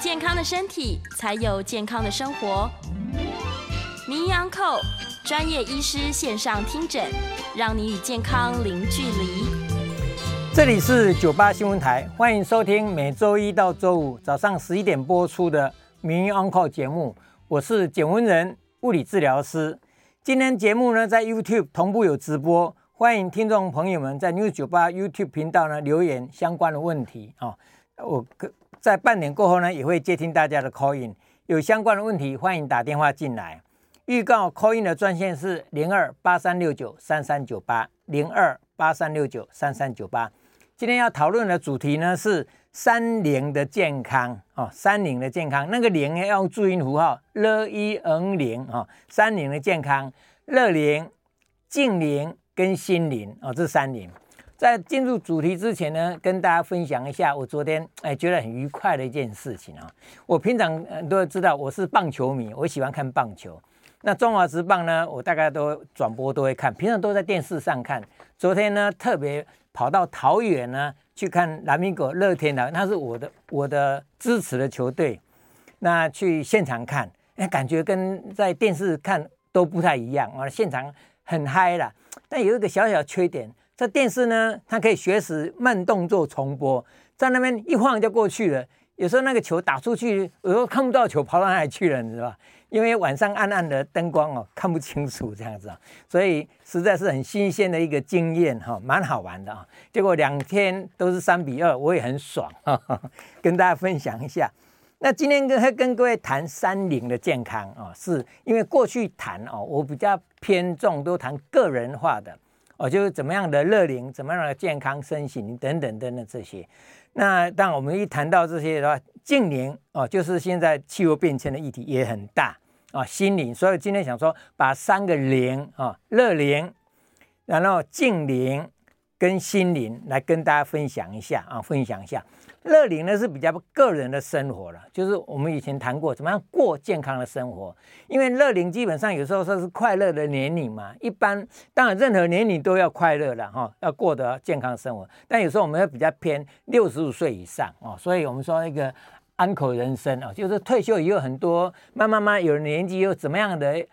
健康的身体，才有健康的生活。名医昂寇专业医师线上听诊，让你与健康零距离。这里是九八新闻台，欢迎收听每周一到周五早上十一点播出的名医 Uncle 节目。我是简文仁，物理治疗师。今天节目呢在 YouTube 同步有直播，欢迎听众朋友们在 News 九八 YouTube 频道呢留言相关的问题啊。我在半年过后呢，也会接听大家的 call in，有相关的问题，欢迎打电话进来。预告 call in 的专线是零二八三六九三三九八零二八三六九三三九八。今天要讨论的主题呢是三龄的健康哦，三龄的健康，那个龄要用注音符号 l i n 零啊，三龄的健康，乐龄、静龄跟心龄哦，这三龄。在进入主题之前呢，跟大家分享一下我昨天哎觉得很愉快的一件事情啊。我平常都知道我是棒球迷，我喜欢看棒球。那中华职棒呢，我大概都转播都会看，平常都在电视上看。昨天呢，特别跑到桃园呢去看拉米狗乐天的，那是我的我的支持的球队。那去现场看，哎，感觉跟在电视看都不太一样啊。现场很嗨啦，但有一个小小缺点。这电视呢，它可以学时慢动作重播，在那边一晃就过去了。有时候那个球打出去，有时候看不到球跑到哪里去了，你知道吧？因为晚上暗暗的灯光哦，看不清楚这样子啊，所以实在是很新鲜的一个经验哈，蛮好玩的啊。结果两天都是三比二，我也很爽，跟大家分享一下。那今天跟跟各位谈三龄的健康啊，是因为过去谈哦，我比较偏重都谈个人化的。哦，就是怎么样的乐龄，怎么样的健康身形等等等等这些。那当我们一谈到这些的话，静龄哦，就是现在气候变迁的议题也很大啊。心灵，所以今天想说把三个龄啊，乐龄，然后静龄跟心灵来跟大家分享一下啊，分享一下。乐龄呢是比较个人的生活了，就是我们以前谈过怎么样过健康的生活。因为乐龄基本上有时候说是快乐的年龄嘛，一般当然任何年龄都要快乐了哈，要过得健康生活。但有时候我们会比较偏六十五岁以上哦，所以我们说一个安可人生啊，就是退休也有很多慢慢慢有年纪又怎么样的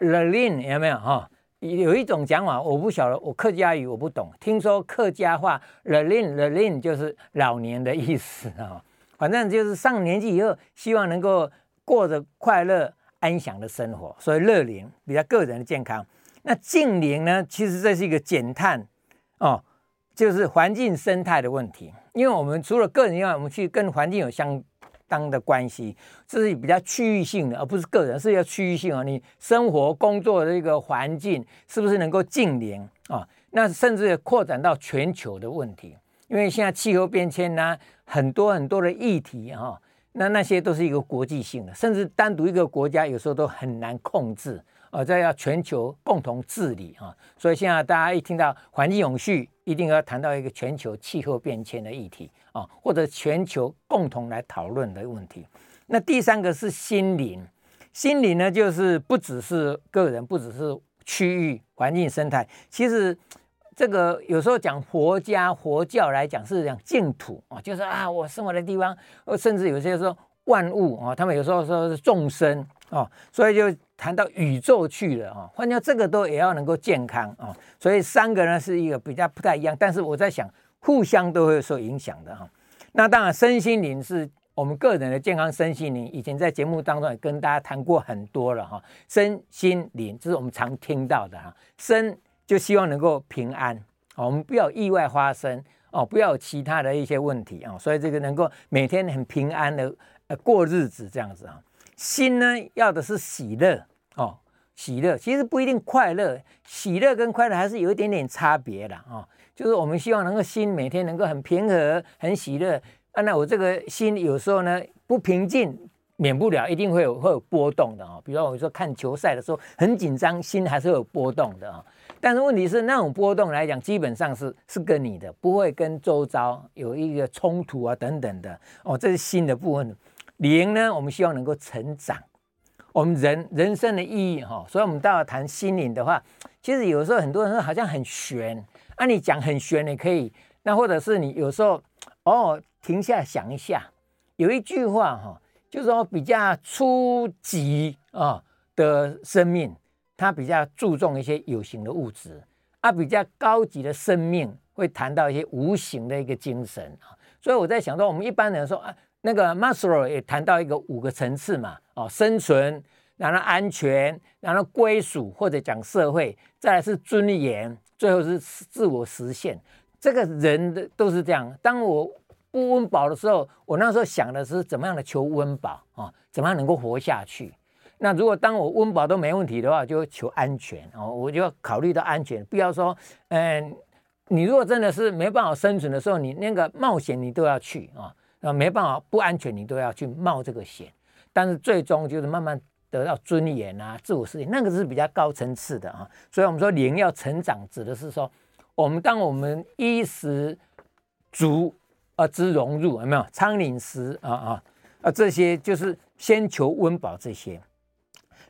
乐龄有没有哈？有一种讲法，我不晓得，我客家语我不懂。听说客家话 “the lin the lin” 就是老年的意思啊，反正就是上年纪以后，希望能够过着快乐安详的生活，所以乐龄比较个人的健康。那净龄呢，其实这是一个减碳哦，就是环境生态的问题。因为我们除了个人以外，我们去跟环境有相。当的关系，这是比较区域性的，而不是个人，是要区域性啊。你生活工作的一个环境是不是能够近邻啊？那甚至扩展到全球的问题，因为现在气候变迁呢，很多很多的议题哈，那那些都是一个国际性的，甚至单独一个国家有时候都很难控制。呃，这要全球共同治理啊，所以现在大家一听到环境永续，一定要谈到一个全球气候变迁的议题啊，或者全球共同来讨论的问题。那第三个是心灵，心灵呢，就是不只是个人，不只是区域环境生态，其实这个有时候讲佛家佛教来讲是讲净土啊，就是啊，我生活的地方，甚至有些说万物啊，他们有时候说是众生啊，所以就。谈到宇宙去了啊，换掉这个都也要能够健康啊，所以三个呢是一个比较不太一样，但是我在想互相都会受影响的哈。那当然身心灵是我们个人的健康，身心灵以前在节目当中也跟大家谈过很多了哈。身心灵这是我们常听到的哈，身就希望能够平安，我们不要意外发生哦，不要有其他的一些问题啊，所以这个能够每天很平安的呃过日子这样子啊。心呢，要的是喜乐哦，喜乐，其实不一定快乐，喜乐跟快乐还是有一点点差别的啊。就是我们希望能够心每天能够很平和、很喜乐啊。那我这个心有时候呢不平静，免不了一定会有会有波动的啊。比如说我说看球赛的时候很紧张，心还是会有波动的啊。但是问题是那种波动来讲，基本上是是跟你的，不会跟周遭有一个冲突啊等等的哦。这是心的部分。灵呢，我们希望能够成长。我们人人生的意义哈，所以我们到了谈心灵的话，其实有时候很多人好像很玄，啊，你讲很玄也可以，那或者是你有时候哦停下想一下，有一句话哈，就是说比较初级啊的生命，它比较注重一些有形的物质，啊，比较高级的生命会谈到一些无形的一个精神啊，所以我在想说，我们一般人说啊。那个 m a s l o 也谈到一个五个层次嘛，哦，生存，然后安全，然后归属或者讲社会，再来是尊严，最后是自我实现。这个人的都是这样。当我不温饱的时候，我那时候想的是怎么样的求温饱啊，怎么样能够活下去。那如果当我温饱都没问题的话，就求安全哦，我就要考虑到安全，不要说，嗯，你如果真的是没办法生存的时候，你那个冒险你都要去啊。啊，没办法，不安全，你都要去冒这个险，但是最终就是慢慢得到尊严啊，自我实现，那个是比较高层次的啊。所以，我们说灵要成长，指的是说，我们当我们衣食足啊之融入，有没有仓廩实啊啊啊？这些就是先求温饱这些。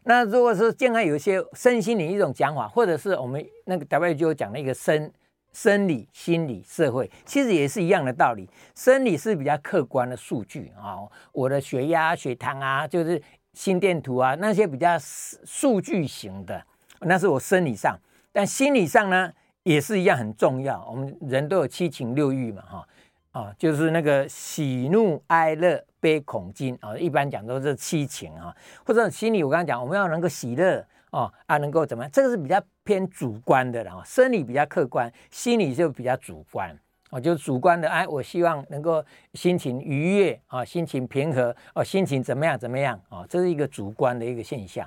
那如果是健康，有一些身心灵一种讲法，或者是我们那个 W 就讲了一个身。生理、心理、社会，其实也是一样的道理。生理是比较客观的数据啊，我的血压、血糖啊，就是心电图啊，那些比较数据型的，那是我生理上。但心理上呢，也是一样很重要。我们人都有七情六欲嘛，哈啊，就是那个喜怒哀乐悲恐惊啊，一般讲都是七情啊，或者心理，我刚刚讲，我们要能够喜乐。哦啊，能够怎么样？这个是比较偏主观的了，生理比较客观，心理就比较主观。哦，就是主观的，哎，我希望能够心情愉悦啊，心情平和哦，心情怎么样怎么样啊？这是一个主观的一个现象。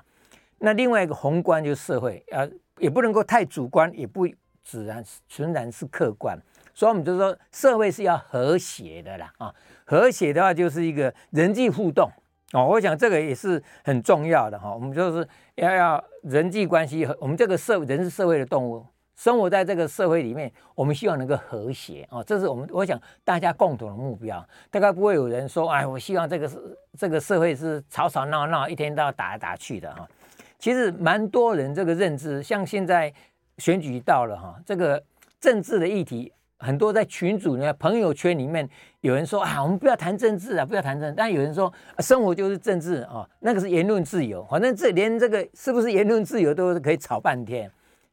那另外一个宏观就是社会，呃，也不能够太主观，也不自然纯然是客观。所以我们就说，社会是要和谐的啦啊，和谐的话就是一个人际互动。哦，我想这个也是很重要的哈。我们就是要要人际关系和我们这个社人是社会的动物，生活在这个社会里面，我们希望能够和谐哦。这是我们我想大家共同的目标。大概不会有人说，哎，我希望这个是这个社会是吵吵闹闹，一天到打来打去的哈。其实蛮多人这个认知，像现在选举到了哈，这个政治的议题。很多在群组里面、朋友圈里面，有人说啊，我们不要谈政治啊，不要谈政。但有人说，生活就是政治啊，那个是言论自由。反正这连这个是不是言论自由都可以吵半天。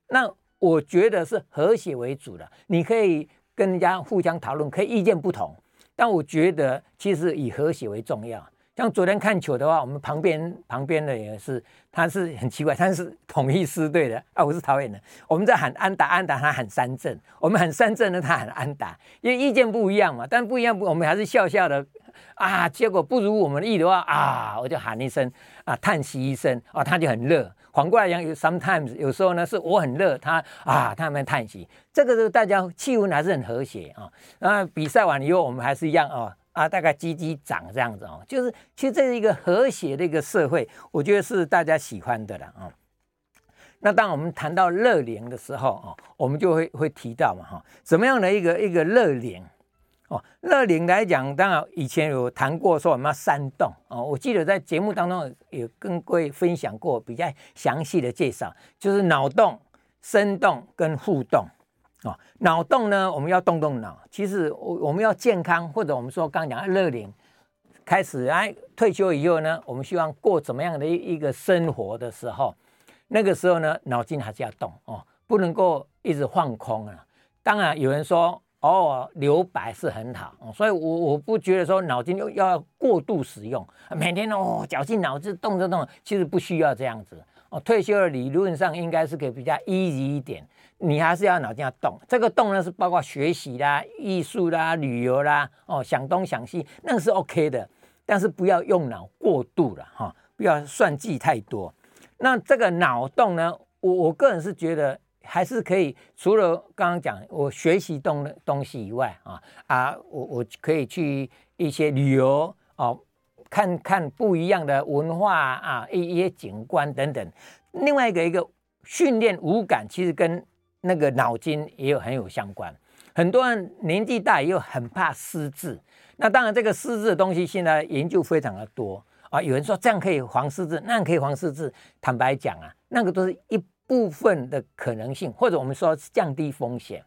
那我觉得是和谐为主的，你可以跟人家互相讨论，可以意见不同，但我觉得其实以和谐为重要。像昨天看球的话，我们旁边旁边的也是，他是很奇怪，他是统一狮队的啊，我是桃园的。我们在喊安打安打，他喊三振；我们喊三振呢，他喊安打，因为意见不一样嘛。但不一样，我们还是笑笑的啊。结果不如我们意的话啊，我就喊一声啊，叹息一声啊，他就很热。反过来讲，有 sometimes 有时候呢，是我很热，他啊，他们叹息。这个是大家气氛还是很和谐啊。那比赛完以后，我们还是一样啊。啊，大概击击掌这样子哦，就是其实这是一个和谐的一个社会，我觉得是大家喜欢的了啊。那当我们谈到乐龄的时候哦，我们就会会提到嘛哈，什么样的一个一个乐龄哦？乐龄来讲，当然以前有谈过说我们要三动哦，我记得在节目当中有跟各位分享过比较详细的介绍，就是脑动、身动跟互动。哦，脑动呢，我们要动动脑。其实我我们要健康，或者我们说刚刚讲乐龄，开始哎退休以后呢，我们希望过怎么样的一一个生活的时候，那个时候呢，脑筋还是要动哦，不能够一直放空啊。当然有人说哦，留白是很好，所以我我不觉得说脑筋要要过度使用，每天哦绞尽脑汁动着动，其实不需要这样子哦。退休的理论上应该是可以比较 easy 一点。你还是要脑筋要动，这个动呢是包括学习啦、艺术啦、旅游啦，哦，想东想西，那个是 OK 的，但是不要用脑过度了哈，不要算计太多。那这个脑动呢，我我个人是觉得还是可以，除了刚刚讲我学习东东西以外啊啊，我我可以去一些旅游哦，看看不一样的文化啊，一一些景观等等。另外一个一个训练五感，其实跟那个脑筋也有很有相关。很多人年纪大又很怕失智，那当然这个失智的东西现在研究非常的多啊。有人说这样可以防失智，那样可以防失智。坦白讲啊，那个都是一部分的可能性，或者我们说降低风险。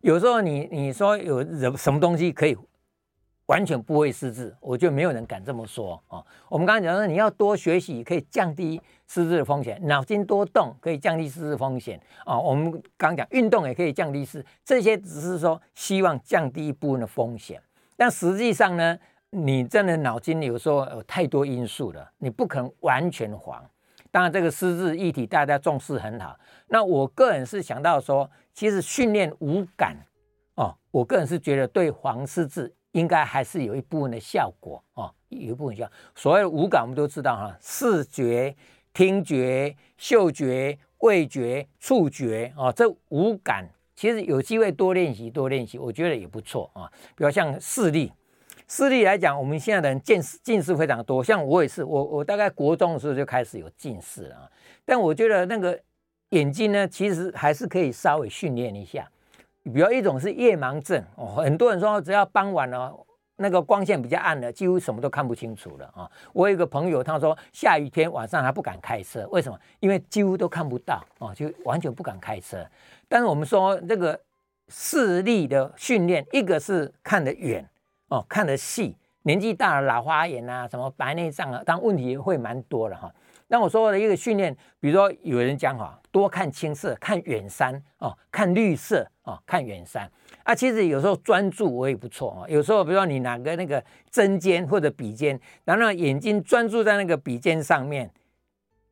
有时候你你说有什么东西可以？完全不会失智，我觉得没有人敢这么说啊。我们刚才讲说，你要多学习可以降低失智的风险，脑筋多动可以降低失智风险啊。我们刚刚讲运动也可以降低失，这些只是说希望降低一部分的风险，但实际上呢，你真的脑筋有时候有太多因素了，你不可能完全黄。当然，这个失智议题大家重视很好。那我个人是想到说，其实训练五感哦，我个人是觉得对防失智。应该还是有一部分的效果哦，有一部分效。所谓的五感，我们都知道哈，视觉、听觉、嗅觉、味觉、触觉啊，这五感其实有机会多练习，多练习，我觉得也不错啊。比如像视力，视力来讲，我们现在的人近视近视非常多，像我也是，我我大概国中的时候就开始有近视了啊。但我觉得那个眼睛呢，其实还是可以稍微训练一下。比如一种是夜盲症哦，很多人说只要傍晚了，那个光线比较暗了，几乎什么都看不清楚了啊。我有一个朋友，他说下雨天晚上他不敢开车，为什么？因为几乎都看不到哦，就完全不敢开车。但是我们说这个视力的训练，一个是看得远哦，看得细，年纪大了老花眼啊，什么白内障啊，当问题会蛮多的哈。那我说的一个训练，比如说有人讲哈，多看青色，看远山哦，看绿色哦，看远山啊。其实有时候专注我也不错啊。有时候比如说你拿个那个针尖或者笔尖，然后眼睛专注在那个笔尖上面，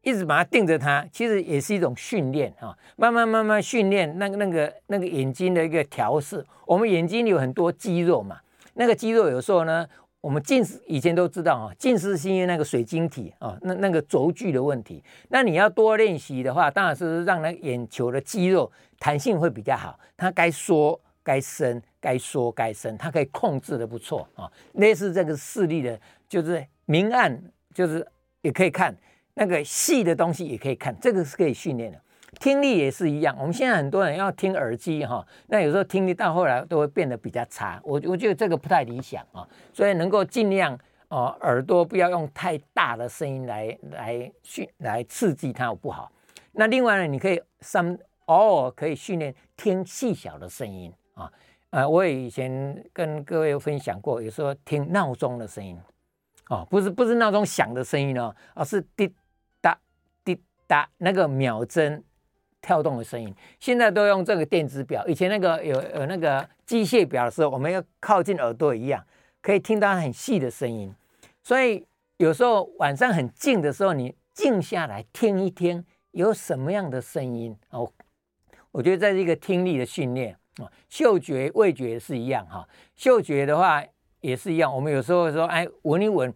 一直把它盯着它，其实也是一种训练啊。慢慢慢慢训练那个那个那个眼睛的一个调试。我们眼睛有很多肌肉嘛，那个肌肉有时候呢。我们近视以前都知道啊，近视是因为那个水晶体啊，那那个轴距的问题。那你要多练习的话，当然是让那眼球的肌肉弹性会比较好，它该缩该伸，该缩该伸，它可以控制的不错啊。类似这个视力的，就是明暗，就是也可以看那个细的东西也可以看，这个是可以训练的。听力也是一样，我们现在很多人要听耳机哈，那有时候听力到后来都会变得比较差，我我觉得这个不太理想啊，所以能够尽量哦，耳朵不要用太大的声音来来训来刺激它不好。那另外呢，你可以三偶尔可以训练听细小的声音啊，呃，我也以前跟各位分享过，有时候听闹钟的声音哦，不是不是闹钟响的声音哦，而是滴答滴答那个秒针。跳动的声音，现在都用这个电子表。以前那个有有那个机械表的时候，我们要靠近耳朵一样，可以听到很细的声音。所以有时候晚上很静的时候，你静下来听一听，有什么样的声音哦？我觉得这是一个听力的训练啊。嗅觉、味觉是一样哈。嗅觉的话也是一样，我们有时候说，哎，闻一闻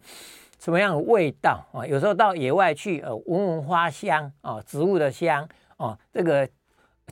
什么样的味道啊？有时候到野外去，呃，闻闻花香啊，植物的香。哦，这个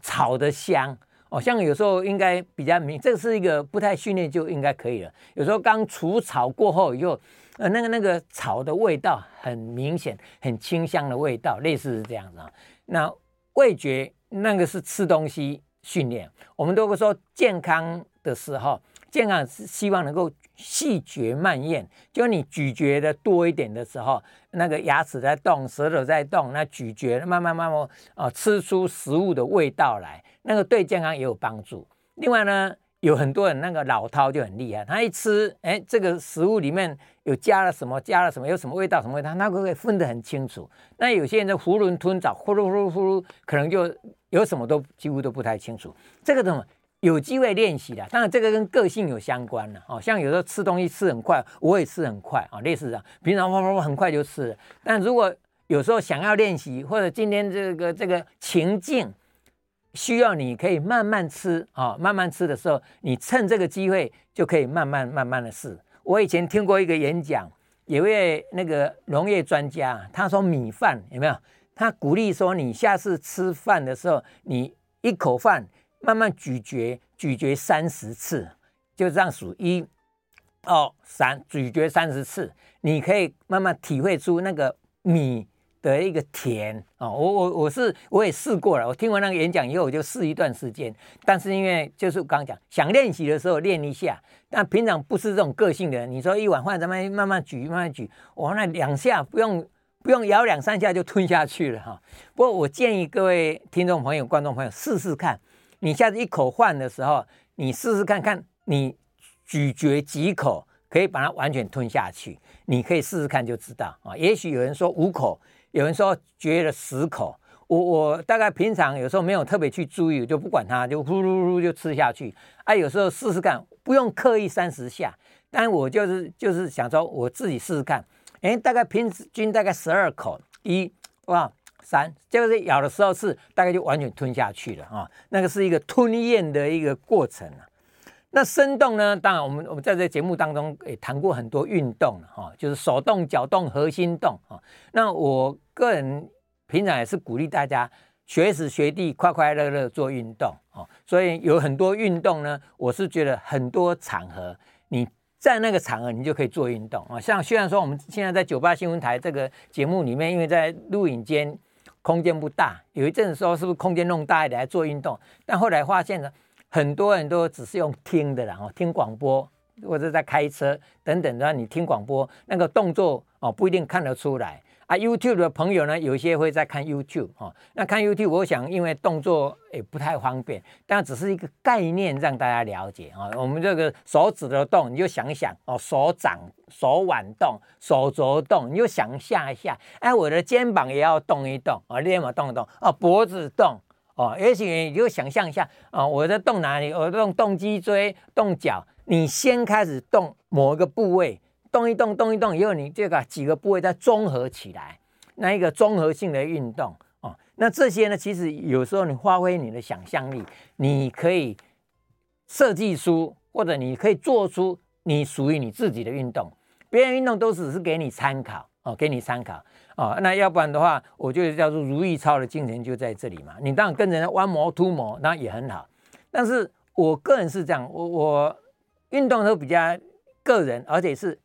草的香哦，像有时候应该比较明，这是一个不太训练就应该可以了。有时候刚除草过后以后，呃，那个那个草的味道很明显，很清香的味道，类似是这样子啊。那味觉那个是吃东西训练，我们都会说健康的时候，健康是希望能够。细嚼慢咽，就你咀嚼的多一点的时候，那个牙齿在动，舌头在动，那咀嚼慢慢慢慢啊，吃出食物的味道来，那个对健康也有帮助。另外呢，有很多人那个老饕就很厉害，他一吃，哎，这个食物里面有加了什么，加了什么，有什么味道，什么味道，他可以分得很清楚。那有些人就囫囵吞枣，呼噜呼噜呼噜，可能就有什么都几乎都不太清楚。这个怎么？有机会练习的，当然这个跟个性有相关了哦。像有时候吃东西吃很快，我也吃很快啊，类似这样。平常啪啪啪很快就吃了，但如果有时候想要练习，或者今天这个这个情境需要，你可以慢慢吃啊，慢慢吃的时候，你趁这个机会就可以慢慢慢慢的试。我以前听过一个演讲，有位那个农业专家，他说米饭有没有？他鼓励说，你下次吃饭的时候，你一口饭慢慢咀嚼，咀嚼三十次，就这样数一、二、三，咀嚼三十次，你可以慢慢体会出那个米的一个甜啊。我我我是我也试过了，我听完那个演讲以后，我就试一段时间。但是因为就是刚讲，想练习的时候练一下，但平常不是这种个性的人，你说一碗饭咱们慢慢咀，慢慢咀，我那两下不用。不用咬两三下就吞下去了哈。不过我建议各位听众朋友、观众朋友试试看，你下次一口饭的时候，你试试看看，你咀嚼几口可以把它完全吞下去。你可以试试看就知道啊。也许有人说五口，有人说嚼了十口。我我大概平常有时候没有特别去注意，就不管它，就呼噜噜就吃下去。啊，有时候试试看，不用刻意三十下，但我就是就是想说我自己试试看。哎，大概平均大概十二口，一、二、三，就是咬的时候是大概就完全吞下去了啊。那个是一个吞咽的一个过程啊。那生动呢？当然，我们我们在这节目当中也谈过很多运动哈，就是手动、脚动、核心动啊。那我个人平常也是鼓励大家学时学地，快快乐乐做运动啊。所以有很多运动呢，我是觉得很多场合你。在那个场合，你就可以做运动啊。像虽然说我们现在在九八新闻台这个节目里面，因为在录影间空间不大，有一阵子说是不是空间弄大一点来做运动？但后来发现呢，很多人都只是用听的啦，哦，听广播或者在开车等等的，你听广播那个动作哦，不一定看得出来。啊，YouTube 的朋友呢，有些会在看 YouTube 哦。那看 YouTube，我想因为动作也不太方便，但只是一个概念让大家了解啊。我们这个手指的动，你就想想哦，手掌、手腕动，手肘动，你就想象一下。哎，我的肩膀也要动一动啊，肩膀动一动啊，脖子动哦。也许你就想象一下啊，我在动哪里？我动动脊椎、动脚。你先开始动某一个部位。动一动，动一动以后，你这个几个部位再综合起来，那一个综合性的运动哦。那这些呢，其实有时候你发挥你的想象力，你可以设计出，或者你可以做出你属于你自己的运动。别人运动都只是给你参考哦，给你参考哦。那要不然的话，我就叫做如意操的精神就在这里嘛。你当然跟人家 one more two more，那也很好。但是我个人是这样，我我运动都比较个人，而且是。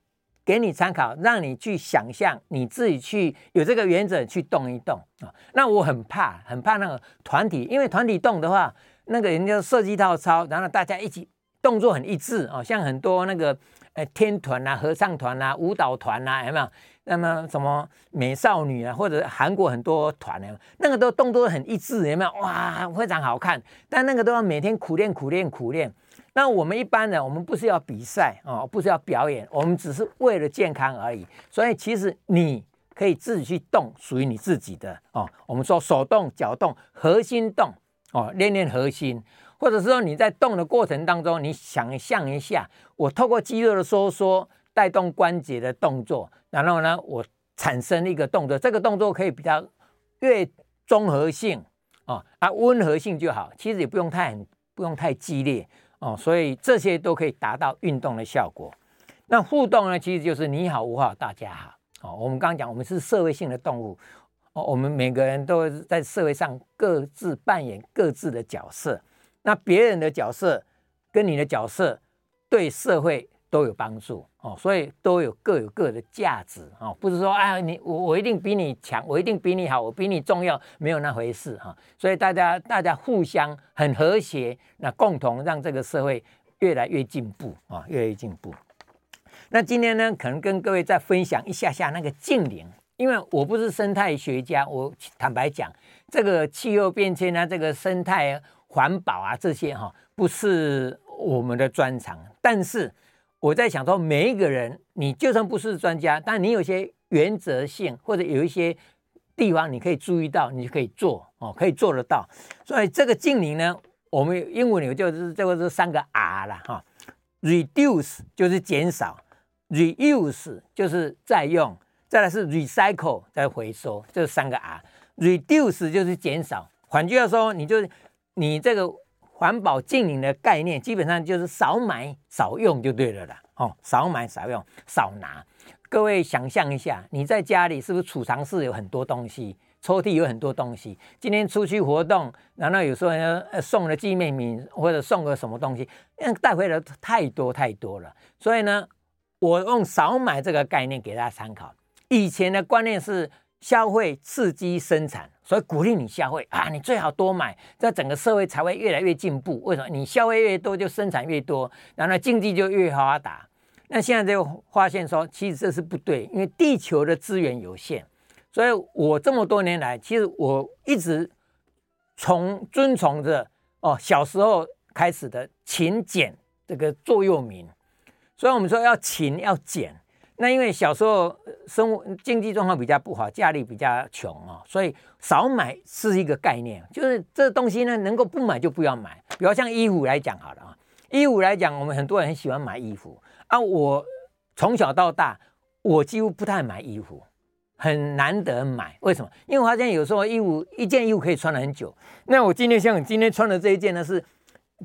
给你参考，让你去想象，你自己去有这个原则去动一动啊。那我很怕，很怕那个团体，因为团体动的话，那个人家设计套操，然后大家一起动作很一致啊。像很多那个呃天团啊、合唱团啊、舞蹈团啊，有没有？那么什么美少女啊，或者韩国很多团啊，那个都动作很一致，有没有？哇，非常好看。但那个都要每天苦练、苦练、苦练。那我们一般人，我们不是要比赛哦，不是要表演，我们只是为了健康而已。所以其实你可以自己去动属于你自己的哦。我们说手动、脚动、核心动哦，练练核心，或者是说你在动的过程当中，你想象一下，我透过肌肉的收缩带动关节的动作，然后呢，我产生一个动作，这个动作可以比较越综合性哦啊，温和性就好，其实也不用太很不用太激烈。哦，所以这些都可以达到运动的效果。那互动呢，其实就是你好我好大家好。哦，我们刚刚讲，我们是社会性的动物。哦，我们每个人都在社会上各自扮演各自的角色。那别人的角色跟你的角色对社会都有帮助。哦，所以都有各有各的价值哦，不是说哎，你我我一定比你强，我一定比你好，我比你重要，没有那回事哈。所以大家大家互相很和谐，那共同让这个社会越来越进步啊，越来越进步。那今天呢，可能跟各位再分享一下下那个净零，因为我不是生态学家，我坦白讲，这个气候变迁啊，这个生态环保啊这些哈，不是我们的专长，但是。我在想说，每一个人，你就算不是专家，但你有些原则性，或者有一些地方你可以注意到，你就可以做哦，可以做得到。所以这个净零呢，我们英文有就是这个是三个 R 了哈，reduce 就是减少，reuse 就是再用，再来是 recycle 再回收，这三个 R。reduce 就是减少，换句话说，你就你这个。环保净零的概念，基本上就是少买少用就对了啦。哦，少买少用，少拿。各位想象一下，你在家里是不是储藏室有很多东西？抽屉有很多东西。今天出去活动，然后有时候呢送了纪念品或者送个什么东西，那带回来太多太多了。所以呢，我用少买这个概念给大家参考。以前的观念是消费刺激生产，所以鼓励你消费啊，你最好多买，这整个社会才会越来越进步。为什么？你消费越多，就生产越多，然后经济就越发达。那现在就发现说，其实这是不对，因为地球的资源有限，所以我这么多年来，其实我一直从遵从着哦，小时候开始的勤俭这个座右铭。所以我们说要勤要俭。那因为小时候生活经济状况比较不好，家里比较穷哦，所以少买是一个概念，就是这东西呢，能够不买就不要买。比如像衣服来讲好了啊，衣服来讲，我们很多人很喜欢买衣服。啊，我从小到大，我几乎不太买衣服，很难得买。为什么？因为我发现有时候衣服一件衣服可以穿了很久。那我今天像今天穿的这一件呢，是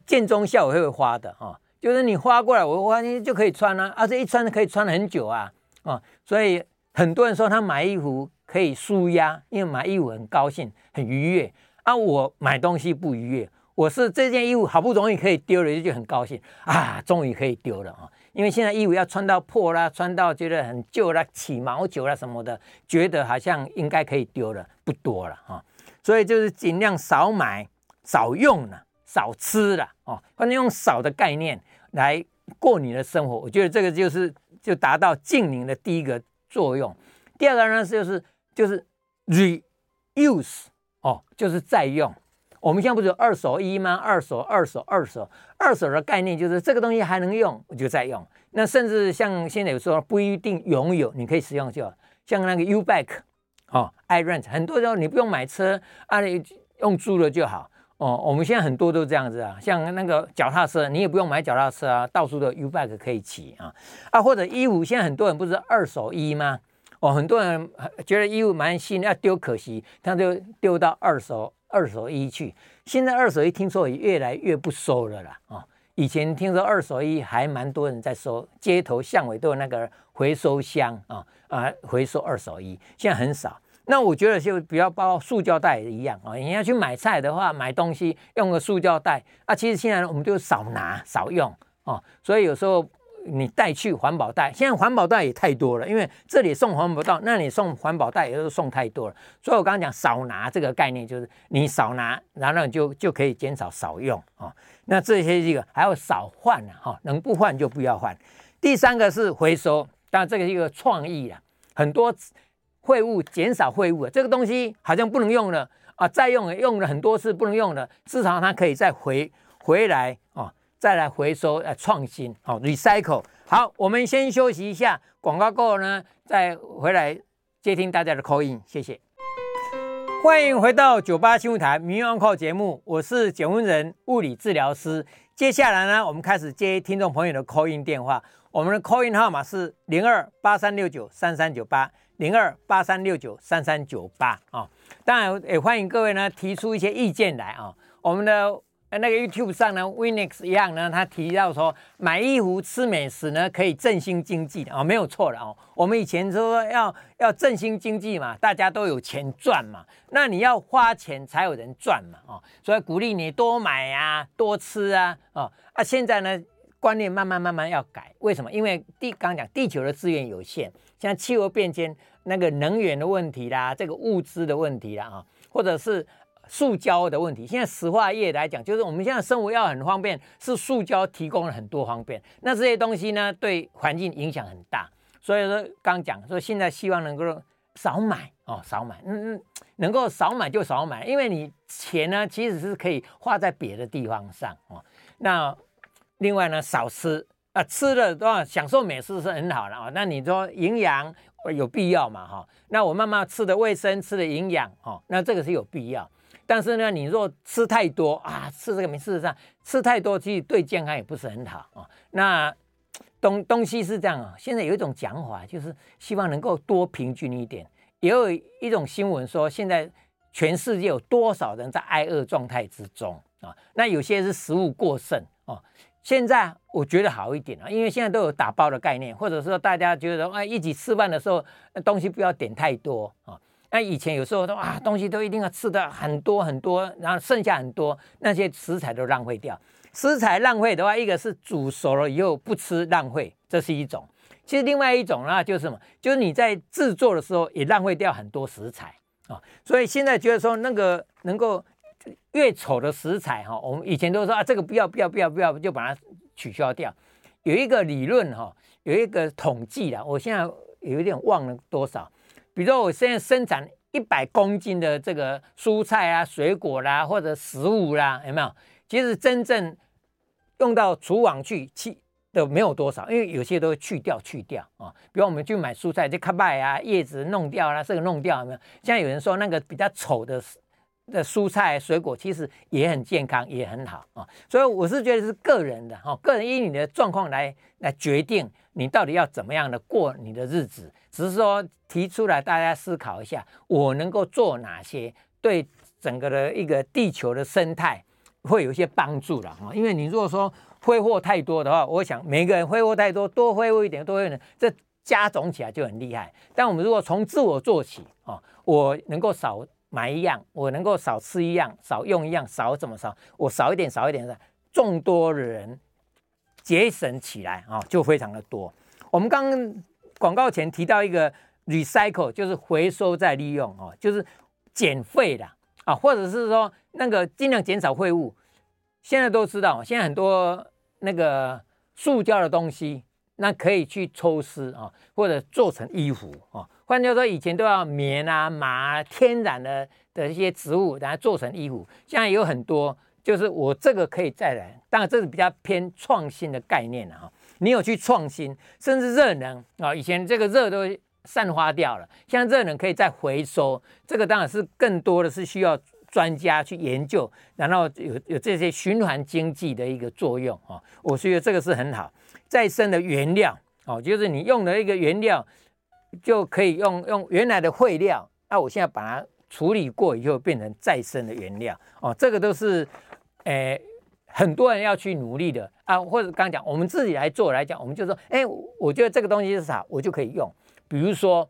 件中效会会花的啊，就是你花过来，我发现就可以穿了，啊，而且一穿可以穿很久啊啊。所以很多人说他买衣服可以舒压，因为买衣服很高兴、很愉悦。啊，我买东西不愉悦，我是这件衣服好不容易可以丢了，就很高兴啊，终于可以丢了啊。因为现在衣服要穿到破啦，穿到觉得很旧啦，起毛球啦什么的，觉得好像应该可以丢了，不多了哈。所以就是尽量少买、少用了、少吃了哦。反正用少的概念来过你的生活，我觉得这个就是就达到净零的第一个作用。第二个呢，就是就是 reuse 哦，就是再用。我们现在不是有二手衣吗？二手、二手、二手、二手的概念就是这个东西还能用，我就再用。那甚至像现在有时候不一定拥有，你可以使用就。像那个 U-Bike 哦，iRent，很多时候你不用买车啊，你用租了就好哦。我们现在很多都这样子啊，像那个脚踏车，你也不用买脚踏车啊，到处都 U-Bike 可以骑啊啊，或者衣服，现在很多人不是二手衣吗？哦，很多人觉得衣服蛮新，要丢可惜，他就丢到二手。二手衣去，现在二手衣听说也越来越不收了啦。啊！以前听说二手衣还蛮多人在收，街头巷尾都有那个回收箱啊啊，回收二手衣，现在很少。那我觉得就比较包括塑胶袋也一样啊，你要去买菜的话，买东西用个塑胶袋啊，其实现在我们就少拿少用啊，所以有时候。你带去环保袋，现在环保袋也太多了，因为这里送环保袋，那里送环保袋也都送太多了。所以我刚刚讲少拿这个概念，就是你少拿，然后你就就可以减少少用啊、那这些这个还要少换啊，哈，能不换就不要换。第三个是回收，当然这个是一个创意啊，很多废物减少废物，这个东西好像不能用了啊，再用了用了很多次不能用了，至少它可以再回回来啊。再来回收，呃，创新，好，recycle。好，我们先休息一下，广告过后呢，再回来接听大家的 call in，谢谢。欢迎回到九八新闻台民营 Uncle 节目，我是简文仁，物理治疗师。接下来呢，我们开始接听众朋友的 call in 电话，我们的 call in 号码是零二八三六九三三九八零二八三六九三三九八啊。当然也欢迎各位呢提出一些意见来啊，我们的。那个 YouTube 上呢，Winix 一样呢，他提到说买衣服、吃美食呢，可以振兴经济的啊、哦，没有错的哦。我们以前说要要振兴经济嘛，大家都有钱赚嘛，那你要花钱才有人赚嘛，哦，所以鼓励你多买啊，多吃啊，哦啊，现在呢观念慢慢慢慢要改，为什么？因为地刚刚讲地球的资源有限，像气候变迁那个能源的问题啦，这个物资的问题啦啊，或者是。塑胶的问题，现在石化业来讲，就是我们现在生活要很方便，是塑胶提供了很多方便。那这些东西呢，对环境影响很大。所以说，刚讲说现在希望能够少买哦，少买，嗯嗯，能够少买就少买，因为你钱呢其实是可以花在别的地方上哦。那另外呢，少吃啊，吃了都要享受美食是很好的啊。那你说营养有必要嘛？哈，那我妈妈吃的卫生，吃的营养哦，那这个是有必要。但是呢，你若吃太多啊，吃这个没事实上吃太多，其实对健康也不是很好啊。那东东西是这样啊，现在有一种讲法，就是希望能够多平均一点。也有一种新闻说，现在全世界有多少人在挨饿状态之中啊？那有些是食物过剩啊。现在我觉得好一点啊，因为现在都有打包的概念，或者说大家觉得哎，一起吃饭的时候东西不要点太多啊。那以前有时候都啊，东西都一定要吃的很多很多，然后剩下很多，那些食材都浪费掉。食材浪费的话，一个是煮熟了以后不吃浪费，这是一种。其实另外一种呢，就是什么？就是你在制作的时候也浪费掉很多食材啊、所以现在觉得说那个能够越丑的食材哈、我们以前都说啊，这个不要不要不要不要，就把它取消掉。有一个理论哈、有一个统计的，我现在有一点忘了多少。比如说我现在生产一百公斤的这个蔬菜啊、水果啦，或者食物啦，有没有？其实真正用到厨房去去的没有多少，因为有些都会去掉去掉啊。比如我们去买蔬菜，就卡拜啊，叶子弄掉啦，这个弄掉有没有？现在有人说那个比较丑的的蔬菜水果，其实也很健康，也很好啊。所以我是觉得是个人的哈，个人依你的状况来来决定你到底要怎么样的过你的日子。只是说提出来，大家思考一下，我能够做哪些对整个的一个地球的生态会有一些帮助了哈。因为你如果说挥霍太多的话，我想每个人挥霍太多，多挥霍一点，多挥霍一点，这加总起来就很厉害。但我们如果从自我做起啊，我能够少买一样，我能够少吃一样，少用一样，少怎么少？我少一点，少一点的，众多人节省起来啊，就非常的多。我们刚刚。广告前提到一个 recycle，就是回收再利用哦，就是减废的啊，或者是说那个尽量减少废物。现在都知道，现在很多那个塑胶的东西，那可以去抽丝啊，或者做成衣服啊。换句话说，以前都要棉啊、麻啊、天然的的一些植物，然后做成衣服。现在有很多，就是我这个可以再来，当然这是比较偏创新的概念了哈。你有去创新，甚至热能啊，以前这个热都散发掉了，现在热能可以再回收，这个当然是更多的是需要专家去研究，然后有有这些循环经济的一个作用啊，我觉得这个是很好。再生的原料哦，就是你用的一个原料就可以用用原来的废料，那我现在把它处理过以后变成再生的原料哦，这个都是诶。很多人要去努力的啊，或者刚讲，我们自己来做来讲，我们就说，哎，我觉得这个东西是啥，我就可以用。比如说，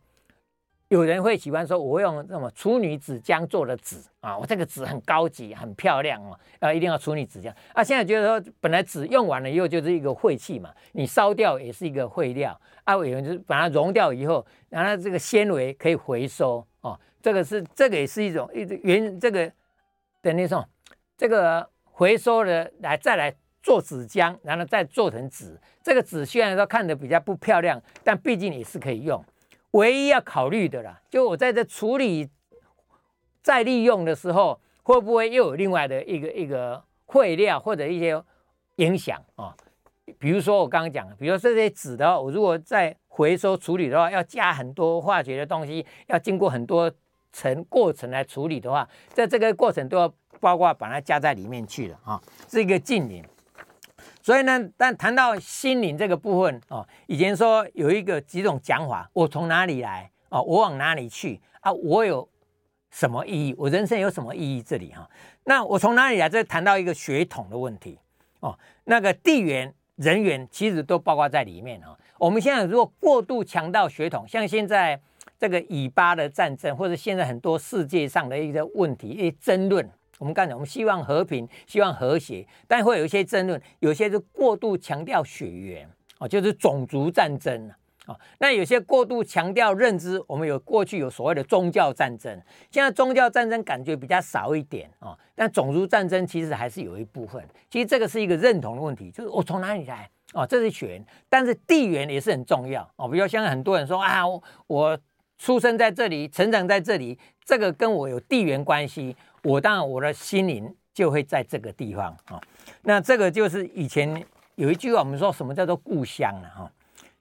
有人会喜欢说，我用什么处女纸浆做的纸啊，我这个纸很高级、很漂亮哦，啊，一定要处女纸浆。啊，现在觉得说，本来纸用完了以后就是一个废弃嘛，你烧掉也是一个废料。啊，有人就把它熔掉以后，然后这个纤维可以回收哦，这个是这个也是一种一原这个等于说这个。回收了来再来做纸浆，然后再做成纸。这个纸虽然说看着比较不漂亮，但毕竟也是可以用。唯一要考虑的啦，就我在这处理再利用的时候，会不会又有另外的一个一个废料或者一些影响啊？比如说我刚刚讲的，比如说这些纸的话，我如果在回收处理的话，要加很多化学的东西，要经过很多层过程来处理的话，在这个过程都要。包括把它加在里面去了啊，是一个近邻。所以呢，但谈到心灵这个部分哦，以前说有一个几种讲法，我从哪里来哦，我往哪里去啊？我有什么意义？我人生有什么意义？这里哈，那我从哪里来？这谈到一个血统的问题哦，那个地缘、人缘其实都包括在里面哈。我们现在如果过度强调血统，像现在这个以巴的战争，或者现在很多世界上的一个问题、一些争论。我们刚才，我们希望和平，希望和谐，但会有一些争论，有些是过度强调血缘哦，就是种族战争啊。那有些过度强调认知，我们有过去有所谓的宗教战争，现在宗教战争感觉比较少一点啊，但种族战争其实还是有一部分。其实这个是一个认同的问题，就是我从哪里来哦，这是血缘，但是地缘也是很重要哦。比如像很多人说啊，我出生在这里，成长在这里，这个跟我有地缘关系。我当然，我的心灵就会在这个地方啊。那这个就是以前有一句话，我们说什么叫做故乡呢？哈，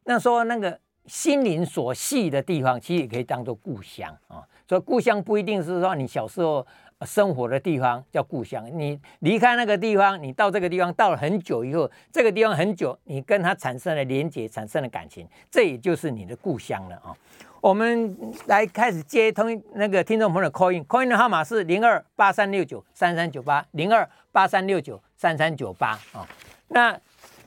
那说那个心灵所系的地方，其实也可以当做故乡啊。所以故乡不一定是说你小时候生活的地方叫故乡，你离开那个地方，你到这个地方到了很久以后，这个地方很久，你跟它产生了连结，产生了感情，这也就是你的故乡了啊。我们来开始接通那个听众朋友的 call in，call in 的号码是零二八三六九三三九八零二八三六九三三九八啊。那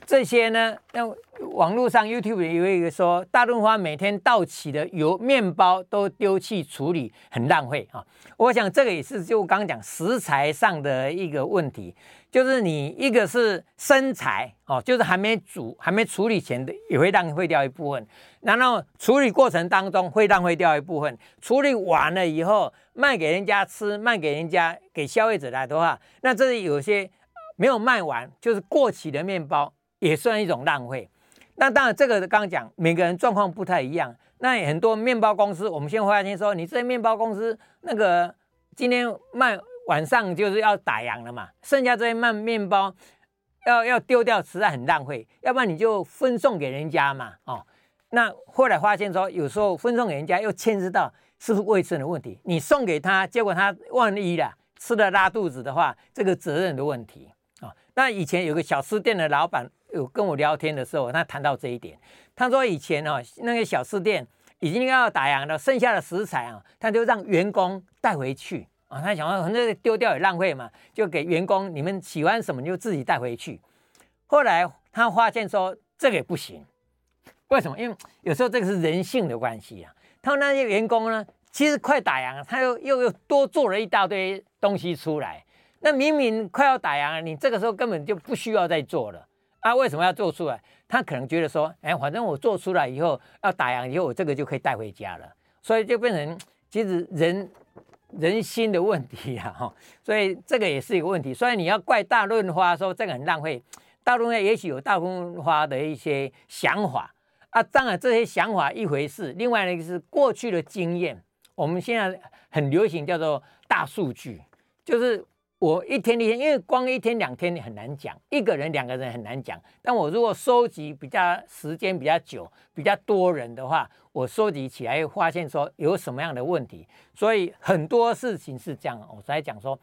这些呢，那网络上 YouTube 有一个说，大润发每天到起的油面包都丢弃处理，很浪费啊。我想这个也是就刚刚讲食材上的一个问题，就是你一个是生材哦，就是还没煮、还没处理前的也会浪费掉一部分，然后处理过程当中会浪费掉一部分，处理完了以后卖给人家吃，卖给人家给消费者来的话，那这里有些没有卖完，就是过期的面包也算一种浪费。那当然这个刚刚讲每个人状况不太一样。那很多面包公司，我们先发现说，你这些面包公司那个今天卖晚上就是要打烊了嘛，剩下这些卖面包要要丢掉，实在很浪费。要不然你就分送给人家嘛，哦。那后来发现说，有时候分送给人家又牵涉到是不是卫生的问题。你送给他，结果他万一了吃了拉肚子的话，这个责任的问题啊。那以前有个小吃店的老板有跟我聊天的时候，他谈到这一点。他说以前哦，那个小吃店已经要打烊了，剩下的食材啊，他就让员工带回去啊。他想说，反正丢掉也浪费嘛，就给员工，你们喜欢什么就自己带回去。后来他发现说这个也不行，为什么？因为有时候这个是人性的关系啊。他说那些员工呢，其实快打烊了，他又又又多做了一大堆东西出来。那明明快要打烊了，你这个时候根本就不需要再做了。啊，为什么要做出来？他可能觉得说，哎，反正我做出来以后要打烊以后，我这个就可以带回家了，所以就变成其实人人心的问题啊，哈，所以这个也是一个问题。所以你要怪大润发说这个很浪费，大润发也许有大润发的一些想法啊，当然这些想法一回事，另外呢，就是过去的经验，我们现在很流行叫做大数据，就是。我一天一天，因为光一天两天你很难讲，一个人两个人很难讲。但我如果收集比较时间比较久、比较多人的话，我收集起来会发现说有什么样的问题。所以很多事情是这样，我才讲说。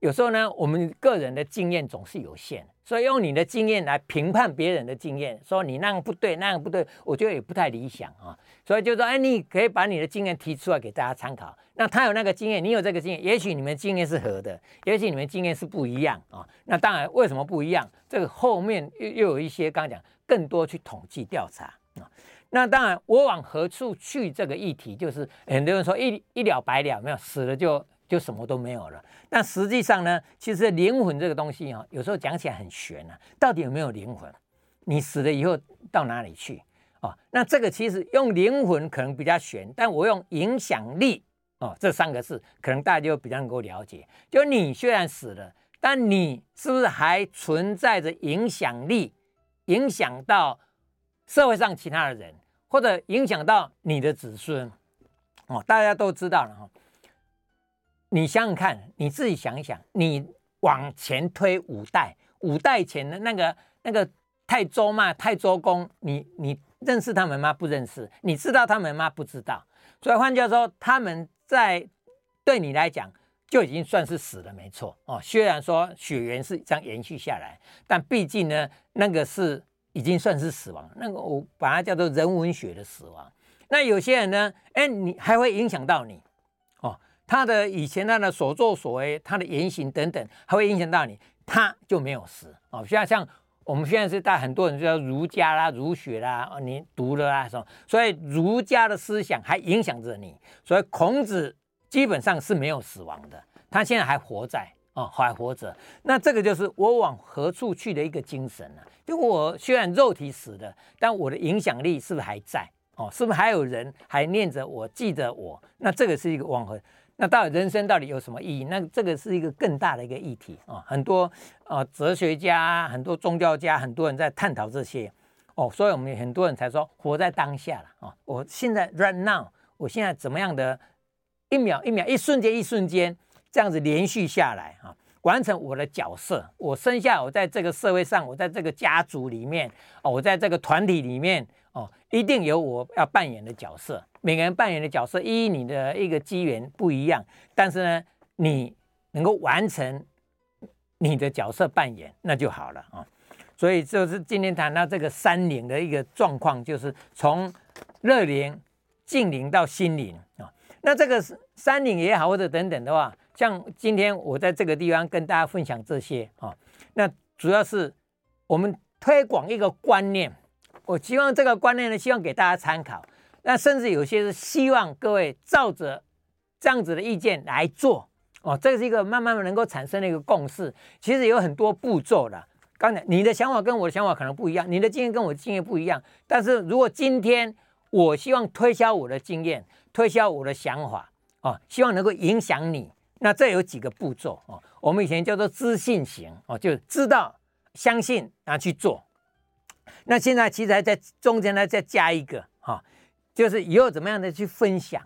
有时候呢，我们个人的经验总是有限，所以用你的经验来评判别人的经验，说你那样不对，那样不对，我觉得也不太理想啊。所以就说，哎，你可以把你的经验提出来给大家参考。那他有那个经验，你有这个经验，也许你们经验是合的，也许你们经验是不一样啊。那当然，为什么不一样？这个后面又又有一些刚刚讲更多去统计调查啊。那当然，我往何处去？这个议题就是很多人说一一了百了，没有死了就。就什么都没有了。但实际上呢，其实灵魂这个东西啊，有时候讲起来很玄啊。到底有没有灵魂？你死了以后到哪里去？哦，那这个其实用灵魂可能比较玄，但我用影响力哦这三个字，可能大家就比较能够了解。就你虽然死了，但你是不是还存在着影响力，影响到社会上其他的人，或者影响到你的子孙？哦，大家都知道了哈。你想想看，你自己想一想，你往前推五代，五代前的那个那个太周嘛，太周公，你你认识他们吗？不认识。你知道他们吗？不知道。所以换句话说，他们在对你来讲就已经算是死了，没错哦。虽然说血缘是这样延续下来，但毕竟呢，那个是已经算是死亡，那个我把它叫做人文学的死亡。那有些人呢，哎，你还会影响到你。他的以前他的所作所为，他的言行等等，还会影响到你，他就没有死哦。现在像我们现在是带很多人就叫儒家啦、儒学啦，你读了啊什么，所以儒家的思想还影响着你。所以孔子基本上是没有死亡的，他现在还活在哦，还活着。那这个就是我往何处去的一个精神呢、啊？就我虽然肉体死了，但我的影响力是不是还在？哦，是不是还有人还念着我、记得我？那这个是一个往何。那到底人生到底有什么意义？那这个是一个更大的一个议题啊，很多啊哲学家、很多宗教家、很多人在探讨这些哦，所以我们很多人才说活在当下了啊。我现在 right now，我现在怎么样的一秒一秒、一瞬间一瞬间这样子连续下来啊，完成我的角色。我生下我在这个社会上，我在这个家族里面哦，我在这个团体里面哦，一定有我要扮演的角色。每个人扮演的角色，依你的一个机缘不一样，但是呢，你能够完成你的角色扮演，那就好了啊。所以就是今天谈到这个三灵的一个状况，就是从热灵、净灵到心灵啊。那这个三灵也好，或者等等的话，像今天我在这个地方跟大家分享这些啊，那主要是我们推广一个观念。我希望这个观念呢，希望给大家参考。那甚至有些是希望各位照着这样子的意见来做哦，这是一个慢慢能够产生的一个共识。其实有很多步骤的。刚才你的想法跟我的想法可能不一样，你的经验跟我的经验不一样。但是如果今天我希望推销我的经验，推销我的想法哦，希望能够影响你，那这有几个步骤哦。我们以前叫做知信行哦，就知道、相信，然后去做。那现在其实还在中间呢，再加一个哈、就是以后怎么样的去分享，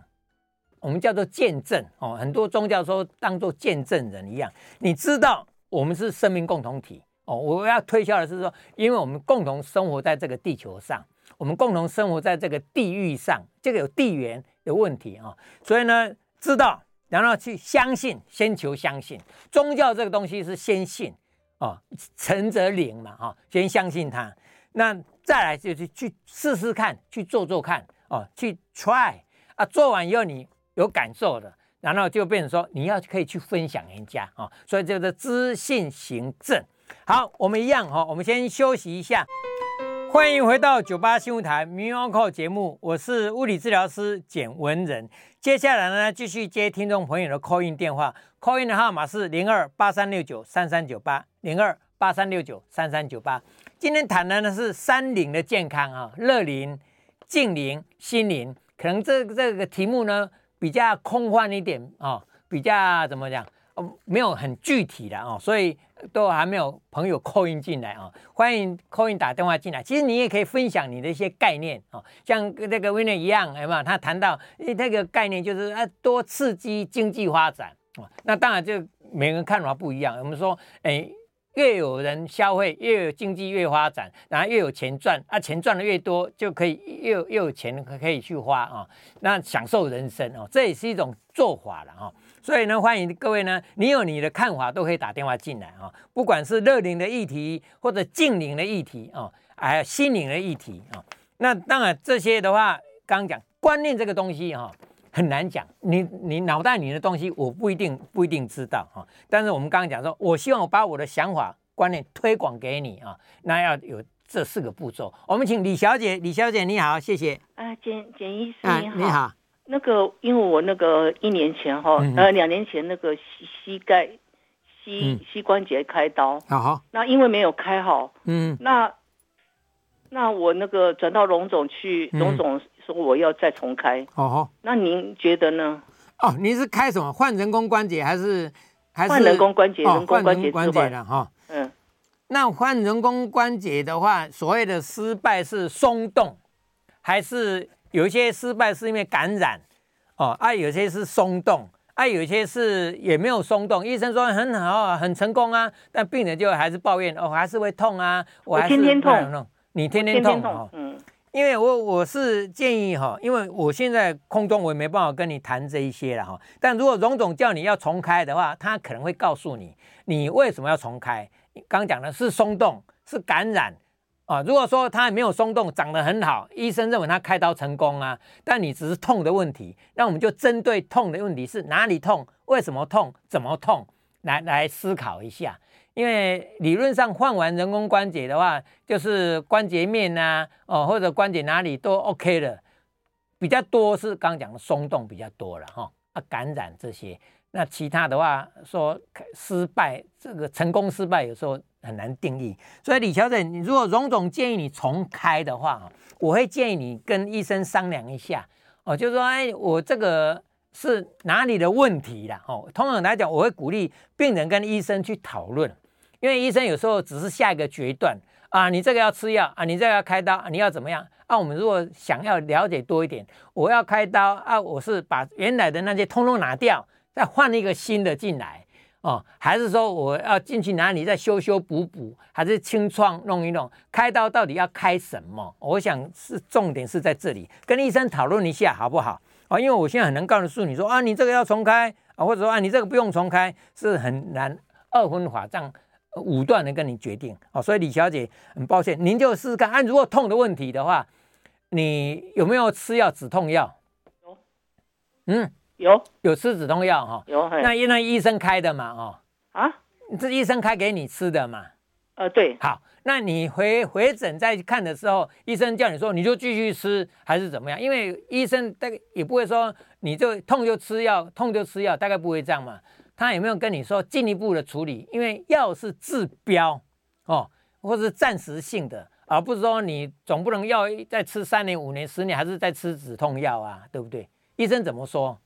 我们叫做见证哦。很多宗教说当做见证人一样，你知道我们是生命共同体。哦，我要推销的是说，因为我们共同生活在这个地球上，我们共同生活在这个地域上，这个有地缘的问题啊，所以呢，知道，然后去相信，先求相信。宗教这个东西是先信哦，诚则灵嘛，哈，先相信它，那再来就去去试试看，去做做看，哦，去 try 啊，做完以后你有感受的，然后就变成说你要可以去分享人家啊，所以就是知信行证。好，我们一样哈，我们先休息一下。欢迎回到九八新闻台《名医 Uncle》节目，我是物理治疗师简文仁。接下来呢，继续接听众朋友的 call in 电话，call in 的号码是零二八三六九三三九八零二八三六九三三九八。今天谈的呢是三灵的健康啊，乐林、静灵、心灵。可能这这个题目呢比较空泛一点啊，比较怎么讲？哦，没有很具体的哦，所以都还没有朋友扣音进来啊，欢迎扣音打电话进来。其实你也可以分享你的一些概念啊，像跟那个威廉一样，有没有？他谈到那个概念就是啊，多刺激经济发展啊。那当然就每个人看法不一样。我们说，哎，越有人消费，越有经济越发展，然后越有钱赚啊，钱赚的越多，就可以又又有钱可以去花啊，那享受人生哦，这也是一种做法了哈。所以呢，欢迎各位呢，你有你的看法，都可以打电话进来啊。不管是乐龄的议题，或者净龄的议题啊，还有心灵的议题啊。那当然这些的话，刚刚讲观念这个东西哈，很难讲。你你脑袋里的东西，我不一定不一定知道哈。但是我们刚刚讲说，我希望我把我的想法观念推广给你啊，那要有这四个步骤。我们请李小姐，李小姐你好，谢谢。啊，简简医师你好。你好。那个，因为我那个一年前哈，呃，两年前那个膝膝盖膝膝关节开刀，好，那因为没有开好，嗯，那那我那个转到荣总去，荣总说我要再重开，哦，那您觉得呢？哦，您是开什么？换人工关节还是还是换人工关节？人工关节关节的哈，嗯，那换人工关节的话，所谓的失败是松动还是？有一些失败是因为感染，哦啊，有些是松动，啊，有些是也没有松动。医生说很好啊，很成功啊，但病人就还是抱怨哦，还是会痛啊，我还是天天痛，你天天痛哦，嗯，因为我我是建议哈，因为我现在空中我也没办法跟你谈这一些了哈。但如果荣总叫你要重开的话，他可能会告诉你，你为什么要重开？刚讲的是松动，是感染。啊，如果说他没有松动，长得很好，医生认为他开刀成功啊，但你只是痛的问题，那我们就针对痛的问题是哪里痛，为什么痛，怎么痛，来来思考一下。因为理论上换完人工关节的话，就是关节面啊，哦或者关节哪里都 OK 了，比较多是刚刚讲的松动比较多了哈，啊感染这些，那其他的话说失败，这个成功失败有时候。很难定义，所以李小姐，你如果荣总建议你重开的话，我会建议你跟医生商量一下哦，就是说，哎，我这个是哪里的问题啦？哦，通常来讲，我会鼓励病人跟医生去讨论，因为医生有时候只是下一个决断啊，你这个要吃药啊，你这个要开刀啊，你要怎么样？啊，我们如果想要了解多一点，我要开刀啊，我是把原来的那些通通拿掉，再换一个新的进来。哦，还是说我要进去哪里再修修补补，还是清创弄一弄？开刀到底要开什么？我想是重点是在这里，跟医生讨论一下好不好？啊，因为我现在很难告诉你说啊，你这个要重开啊，或者说啊，你这个不用重开，是很难二分法这样武断的跟你决定。哦，所以李小姐很抱歉，您就试试看。啊，如果痛的问题的话，你有没有吃药止痛药？有。嗯。有有吃止痛药哈，有，那因为医生开的嘛，哦，啊，这医生开给你吃的嘛，呃，对。好，那你回回诊再看的时候，医生叫你说你就继续吃还是怎么样？因为医生大概也不会说你就痛就吃药，痛就吃药，大概不会这样嘛。他有没有跟你说进一步的处理？因为药是治标哦，或是暂时性的，而不是说你总不能药再吃三年、五年、十年，还是再吃止痛药啊，对不对？医生怎么说？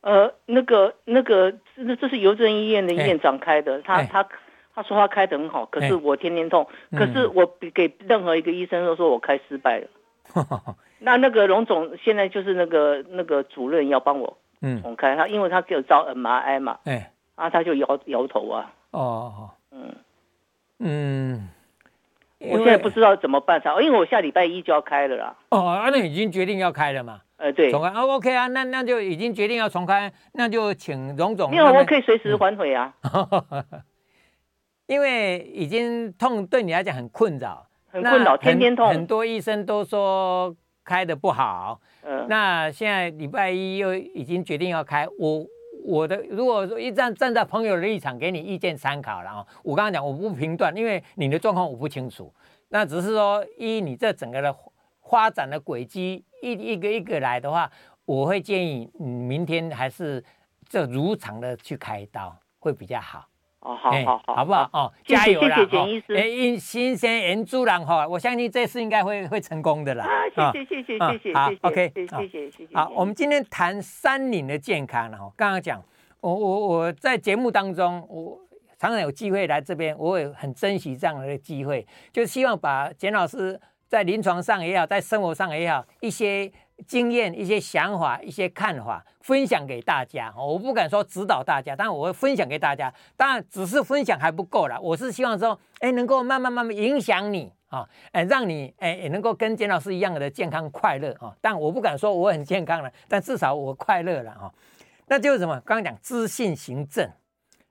呃，那个那个，这这是邮政医院的院长开的，他他他说他开得很好，可是我天天痛，可是我给任何一个医生都说我开失败了。那那个龙总现在就是那个那个主任要帮我重开，他因为他只有招 MRI 嘛，哎，啊他就摇摇头啊。哦，嗯。嗯，我现在不知道怎么办才，因为我下礼拜一就要开了啦。哦，那已经决定要开了嘛？呃，对，重开。啊，OK 啊，那那就已经决定要重开，那就请荣总，因为我可以随时反悔啊，因为已经痛对你来讲很困扰，很困扰，天天痛，很多医生都说开的不好，那现在礼拜一又已经决定要开，我我的如果说一站站在朋友的立场给你意见参考了啊，我刚刚讲我不评断，因为你的状况我不清楚，那只是说依你这整个的发展的轨迹。一一个一个来的话，我会建议你明天还是就如常的去开刀会比较好。哦，好好好，好不好？哦，加油啦！谢谢简医师。哎，新鲜人猪郎哈，我相信这次应该会会成功的啦。啊，谢谢谢谢谢谢。好，OK，谢谢谢谢。好，我们今天谈山林的健康了哈。刚刚讲，我我我在节目当中，我常常有机会来这边，我也很珍惜这样的机会，就希望把简老师。在临床上也好，在生活上也好，一些经验、一些想法、一些看法分享给大家。我不敢说指导大家，但我会分享给大家。当然，只是分享还不够了。我是希望说，哎，能够慢慢慢慢影响你啊，哎，让你哎也能够跟简老师一样的健康快乐啊。但我不敢说我很健康了，但至少我快乐了啊。那就是什么？刚刚讲知信行正，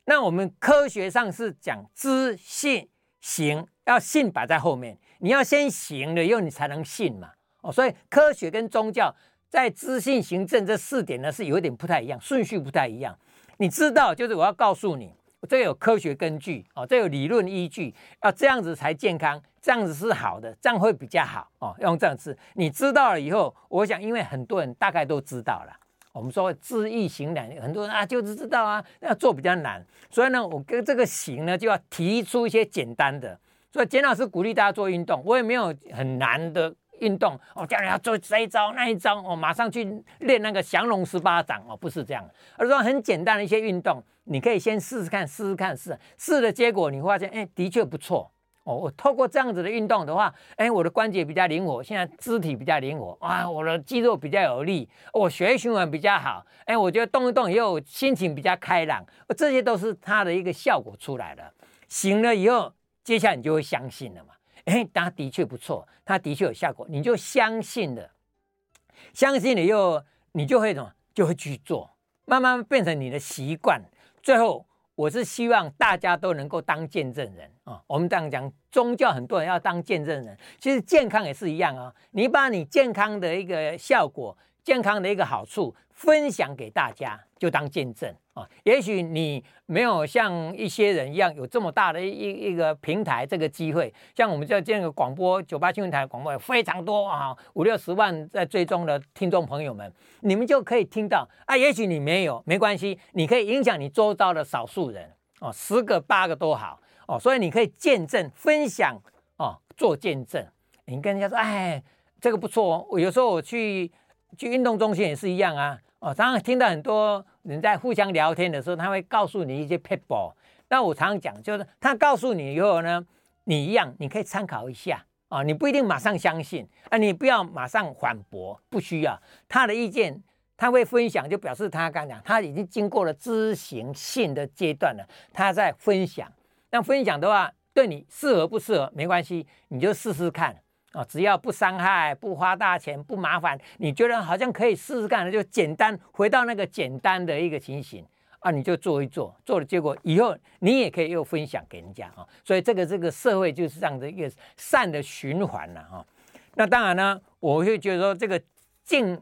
那我们科学上是讲知信行，要信摆在后面。你要先行了以后，你才能信嘛。哦，所以科学跟宗教在知信行正这四点呢是有点不太一样，顺序不太一样。你知道，就是我要告诉你，这有科学根据哦，这有理论依据，要这样子才健康，这样子是好的，这样会比较好哦。用这样子，你知道了以后，我想，因为很多人大概都知道了。我们说知易行难，很多人啊就是知道啊，要做比较难。所以呢，我跟这个行呢就要提出一些简单的。所以简老师鼓励大家做运动，我也没有很难的运动哦，叫你要做这一招那一招哦，马上去练那个降龙十八掌哦，不是这样，而是说很简单的一些运动，你可以先试试看，试试看，试试的结果你会发现，哎，的确不错哦。我透过这样子的运动的话，哎，我的关节比较灵活，现在肢体比较灵活啊，我的肌肉比较有力，我血液循环比较好，哎，我觉得动一动以后心情比较开朗，这些都是它的一个效果出来了。行了以后。接下来你就会相信了嘛？哎，他的确不错，他的确有效果，你就相信了。相信了又，你就会什么？就会去做，慢慢变成你的习惯。最后，我是希望大家都能够当见证人啊！我们这样讲，宗教很多人要当见证人，其实健康也是一样啊。你把你健康的一个效果、健康的一个好处分享给大家，就当见证。啊，也许你没有像一些人一样有这么大的一一个平台，这个机会，像我们这这个广播九八新闻台广播有非常多啊，五六十万在追踪的听众朋友们，你们就可以听到啊。也许你没有，没关系，你可以影响你周遭的少数人哦，十个八个都好哦，所以你可以见证分享哦，做见证。你跟人家说，哎，这个不错哦。我有时候我去去运动中心也是一样啊，哦，常常听到很多。人在互相聊天的时候，他会告诉你一些 people。那我常常讲，就是他告诉你以后呢，你一样，你可以参考一下啊，你不一定马上相信啊，你不要马上反驳，不需要他的意见，他会分享，就表示他刚讲，他已经经过了知行性的阶段了，他在分享。那分享的话，对你适合不适合没关系，你就试试看。啊，只要不伤害、不花大钱、不麻烦，你觉得好像可以试试看，就简单回到那个简单的一个情形啊，你就做一做，做了结果以后你也可以又分享给人家啊，所以这个这个社会就是这样的一个善的循环了哈。那当然呢，我会觉得说这个进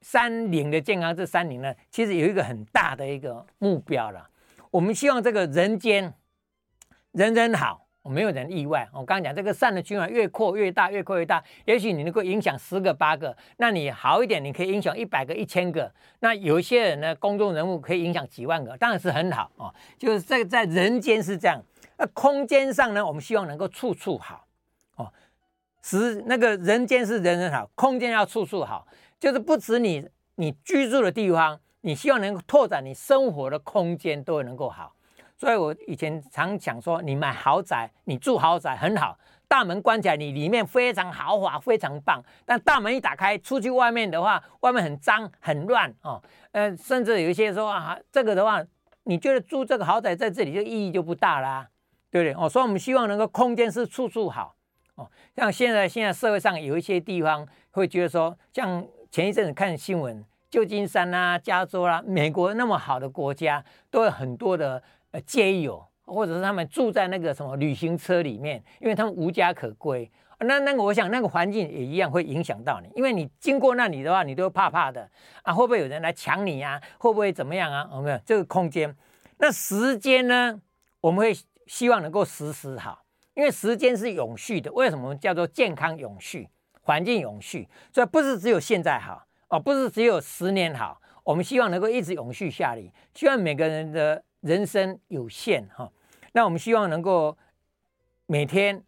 山林的健康，这山林呢，其实有一个很大的一个目标了，我们希望这个人间人人好。没有人意外。我刚刚讲这个善的循环越扩越大，越扩越大，也许你能够影响十个八个，那你好一点，你可以影响一百个、一千个。那有一些人呢，公众人物可以影响几万个，当然是很好哦。就是这个在人间是这样，那空间上呢，我们希望能够处处好哦。使那个人间是人人好，空间要处处好，就是不止你你居住的地方，你希望能够拓展你生活的空间都能够好。所以我以前常讲说，你买豪宅，你住豪宅很好，大门关起来，你里面非常豪华，非常棒。但大门一打开，出去外面的话，外面很脏很乱哦。呃，甚至有一些说啊，这个的话，你觉得住这个豪宅在这里就意义就不大啦，对不对？哦，所以我们希望能够空间是处处好哦。像现在现在社会上有一些地方会觉得说，像前一阵子看新闻，旧金山啊、加州啦、啊，美国那么好的国家，都有很多的。呃，街友或者是他们住在那个什么旅行车里面，因为他们无家可归。那那个，我想那个环境也一样会影响到你，因为你经过那里的话，你都怕怕的啊，会不会有人来抢你啊？会不会怎么样啊？有没有这个空间？那时间呢？我们会希望能够时时好，因为时间是永续的。为什么叫做健康永续、环境永续？所以不是只有现在好哦，不是只有十年好，我们希望能够一直永续下来，希望每个人的。人生有限哈，那我们希望能够每天、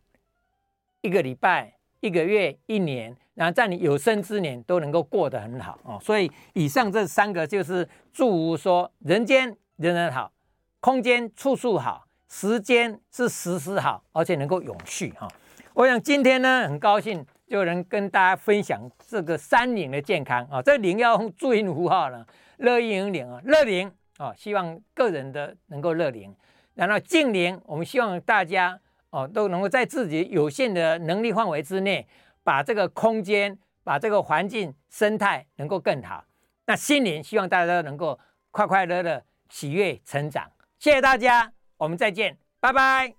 一个礼拜、一个月、一年，然后在你有生之年都能够过得很好哦。所以以上这三个就是祝福说：人间人人好，空间处处好，时间是时时好，而且能够永续哈。我想今天呢，很高兴就能跟大家分享这个三零的健康啊，这零要用注音符号呢，乐龄零啊，乐龄。哦，希望个人的能够乐龄，然后近年，我们希望大家哦都能够在自己有限的能力范围之内，把这个空间、把这个环境生态能够更好。那心灵，希望大家能够快快乐乐、喜悦成长。谢谢大家，我们再见，拜拜。